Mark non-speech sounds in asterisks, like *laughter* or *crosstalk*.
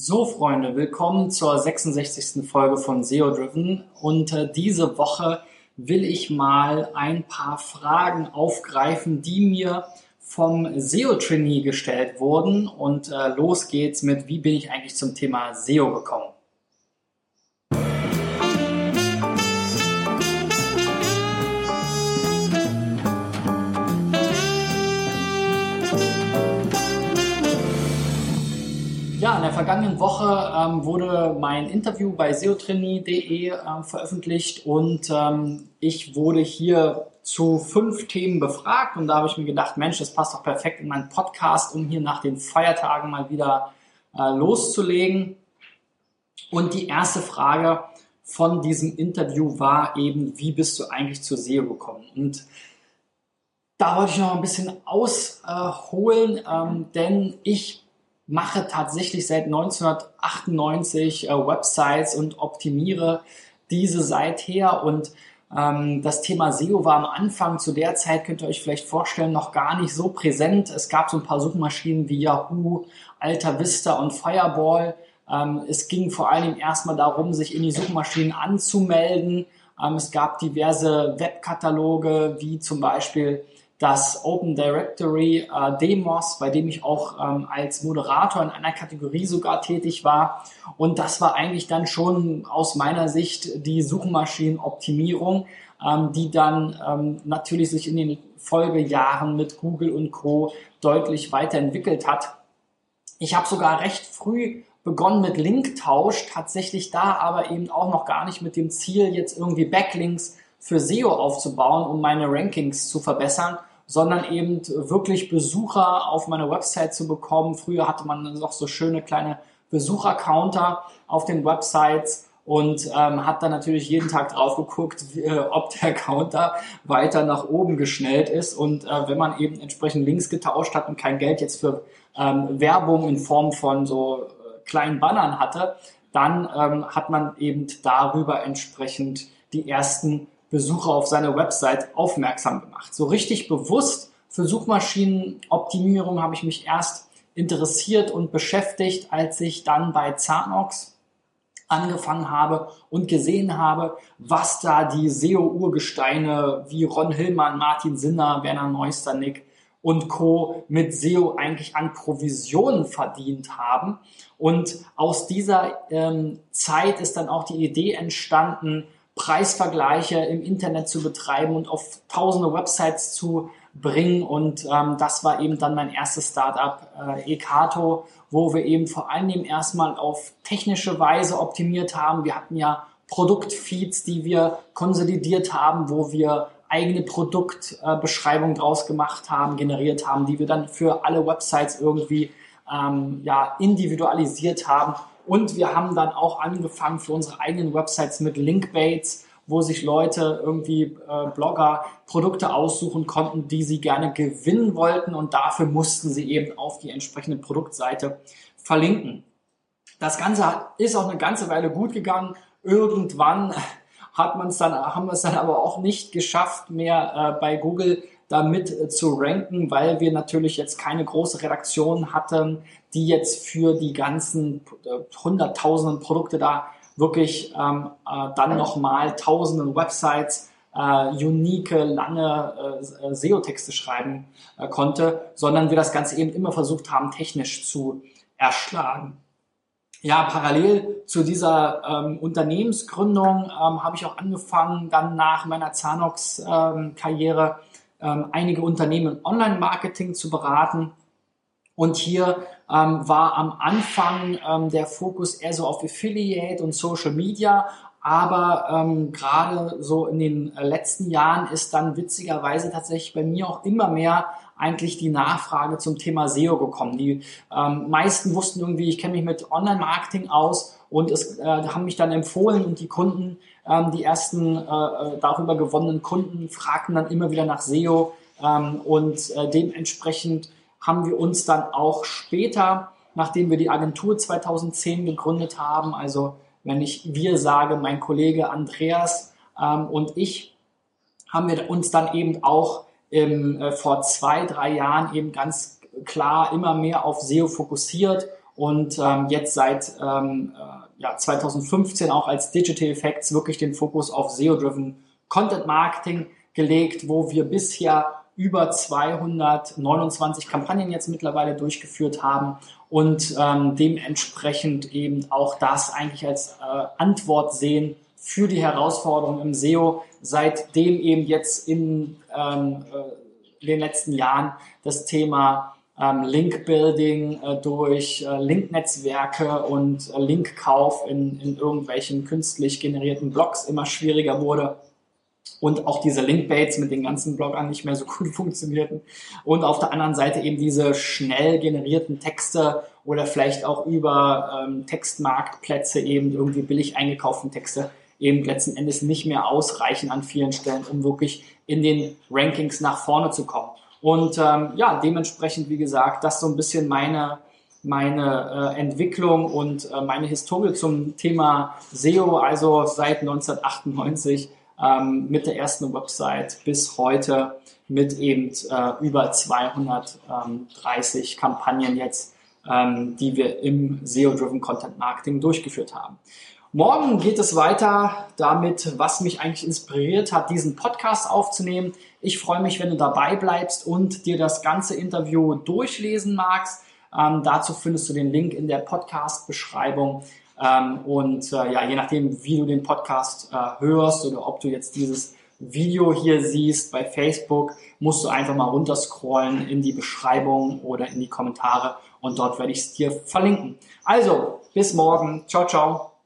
So, Freunde, willkommen zur 66. Folge von SEO Driven. Und äh, diese Woche will ich mal ein paar Fragen aufgreifen, die mir vom SEO-Trainee gestellt wurden. Und äh, los geht's mit, wie bin ich eigentlich zum Thema SEO gekommen? In der vergangenen Woche ähm, wurde mein Interview bei seotrainee.de äh, veröffentlicht und ähm, ich wurde hier zu fünf Themen befragt und da habe ich mir gedacht, Mensch, das passt doch perfekt in meinen Podcast, um hier nach den Feiertagen mal wieder äh, loszulegen. Und die erste Frage von diesem Interview war eben, wie bist du eigentlich zur SEO gekommen? Und da wollte ich noch ein bisschen ausholen, ähm, denn ich mache tatsächlich seit 1998 äh, Websites und optimiere diese seither und ähm, das Thema SEO war am Anfang zu der Zeit, könnt ihr euch vielleicht vorstellen, noch gar nicht so präsent. Es gab so ein paar Suchmaschinen wie Yahoo, Alta Vista und Fireball. Ähm, es ging vor allem erstmal darum, sich in die Suchmaschinen anzumelden. Ähm, es gab diverse Webkataloge, wie zum Beispiel das Open Directory äh, Demos, bei dem ich auch ähm, als Moderator in einer Kategorie sogar tätig war. Und das war eigentlich dann schon aus meiner Sicht die Suchmaschinenoptimierung, ähm, die dann ähm, natürlich sich in den Folgejahren mit Google und Co. deutlich weiterentwickelt hat. Ich habe sogar recht früh begonnen mit Linktausch, tatsächlich da aber eben auch noch gar nicht mit dem Ziel, jetzt irgendwie Backlinks für SEO aufzubauen, um meine Rankings zu verbessern, sondern eben wirklich Besucher auf meiner Website zu bekommen. Früher hatte man noch so schöne kleine Besuchercounter auf den Websites und ähm, hat dann natürlich jeden Tag drauf geguckt, äh, ob der Counter weiter nach oben geschnellt ist. Und äh, wenn man eben entsprechend Links getauscht hat und kein Geld jetzt für ähm, Werbung in Form von so äh, kleinen Bannern hatte, dann ähm, hat man eben darüber entsprechend die ersten Besucher auf seine Website aufmerksam gemacht. So richtig bewusst für Suchmaschinenoptimierung habe ich mich erst interessiert und beschäftigt, als ich dann bei Zanox angefangen habe und gesehen habe, was da die SEO-Urgesteine wie Ron Hillmann, Martin Sinner, Werner Neusternick und Co. mit SEO eigentlich an Provisionen verdient haben. Und aus dieser ähm, Zeit ist dann auch die Idee entstanden, Preisvergleiche im Internet zu betreiben und auf tausende Websites zu bringen. Und ähm, das war eben dann mein erstes Startup, äh, Ekato, wo wir eben vor allen Dingen erstmal auf technische Weise optimiert haben. Wir hatten ja Produktfeeds, die wir konsolidiert haben, wo wir eigene Produktbeschreibungen äh, draus gemacht haben, generiert haben, die wir dann für alle Websites irgendwie ähm, ja, individualisiert haben und wir haben dann auch angefangen für unsere eigenen Websites mit Linkbaits, wo sich Leute irgendwie äh, Blogger Produkte aussuchen konnten, die sie gerne gewinnen wollten und dafür mussten sie eben auf die entsprechende Produktseite verlinken. Das Ganze ist auch eine ganze Weile gut gegangen. Irgendwann *laughs* hat man es dann, haben wir es dann aber auch nicht geschafft, mehr äh, bei Google damit äh, zu ranken, weil wir natürlich jetzt keine große Redaktion hatten, die jetzt für die ganzen äh, hunderttausenden Produkte da wirklich ähm, äh, dann nochmal tausenden Websites äh, unique, lange äh, SEO-Texte schreiben äh, konnte, sondern wir das Ganze eben immer versucht haben, technisch zu erschlagen. Ja, parallel zu dieser ähm, Unternehmensgründung ähm, habe ich auch angefangen, dann nach meiner Zanox-Karriere ähm, einige Unternehmen Online-Marketing zu beraten. Und hier ähm, war am Anfang ähm, der Fokus eher so auf Affiliate und Social Media. Aber ähm, gerade so in den letzten Jahren ist dann witzigerweise tatsächlich bei mir auch immer mehr eigentlich die Nachfrage zum Thema SEO gekommen. Die ähm, meisten wussten irgendwie, ich kenne mich mit Online-Marketing aus und es äh, haben mich dann empfohlen und die Kunden, ähm, die ersten äh, äh, darüber gewonnenen Kunden, fragten dann immer wieder nach SEO ähm, und äh, dementsprechend haben wir uns dann auch später, nachdem wir die Agentur 2010 gegründet haben, also wenn ich wir sage, mein Kollege Andreas ähm, und ich, haben wir uns dann eben auch im, äh, vor zwei, drei Jahren eben ganz klar immer mehr auf SEO fokussiert und ähm, jetzt seit ähm, äh, ja, 2015 auch als Digital Effects wirklich den Fokus auf SEO-driven Content Marketing gelegt, wo wir bisher über 229 Kampagnen jetzt mittlerweile durchgeführt haben und ähm, dementsprechend eben auch das eigentlich als äh, Antwort sehen für die Herausforderungen im SEO, seitdem eben jetzt in ähm, äh, den letzten Jahren das Thema ähm, Link-Building äh, durch äh, Link-Netzwerke und äh, Linkkauf in, in irgendwelchen künstlich generierten Blogs immer schwieriger wurde und auch diese Linkbaits mit den ganzen Bloggern nicht mehr so *laughs* gut funktionierten und auf der anderen Seite eben diese schnell generierten Texte oder vielleicht auch über ähm, Textmarktplätze eben irgendwie billig eingekauften Texte eben letzten Endes nicht mehr ausreichen an vielen Stellen, um wirklich in den Rankings nach vorne zu kommen. Und ähm, ja, dementsprechend, wie gesagt, das so ein bisschen meine meine äh, Entwicklung und äh, meine Historie zum Thema SEO, also seit 1998 ähm, mit der ersten Website bis heute mit eben äh, über 230 Kampagnen jetzt, ähm, die wir im SEO-Driven Content Marketing durchgeführt haben. Morgen geht es weiter damit, was mich eigentlich inspiriert hat, diesen Podcast aufzunehmen. Ich freue mich, wenn du dabei bleibst und dir das ganze Interview durchlesen magst. Ähm, dazu findest du den Link in der Podcast-Beschreibung. Ähm, und äh, ja, je nachdem, wie du den Podcast äh, hörst oder ob du jetzt dieses Video hier siehst bei Facebook, musst du einfach mal runterscrollen in die Beschreibung oder in die Kommentare und dort werde ich es dir verlinken. Also, bis morgen. Ciao, ciao.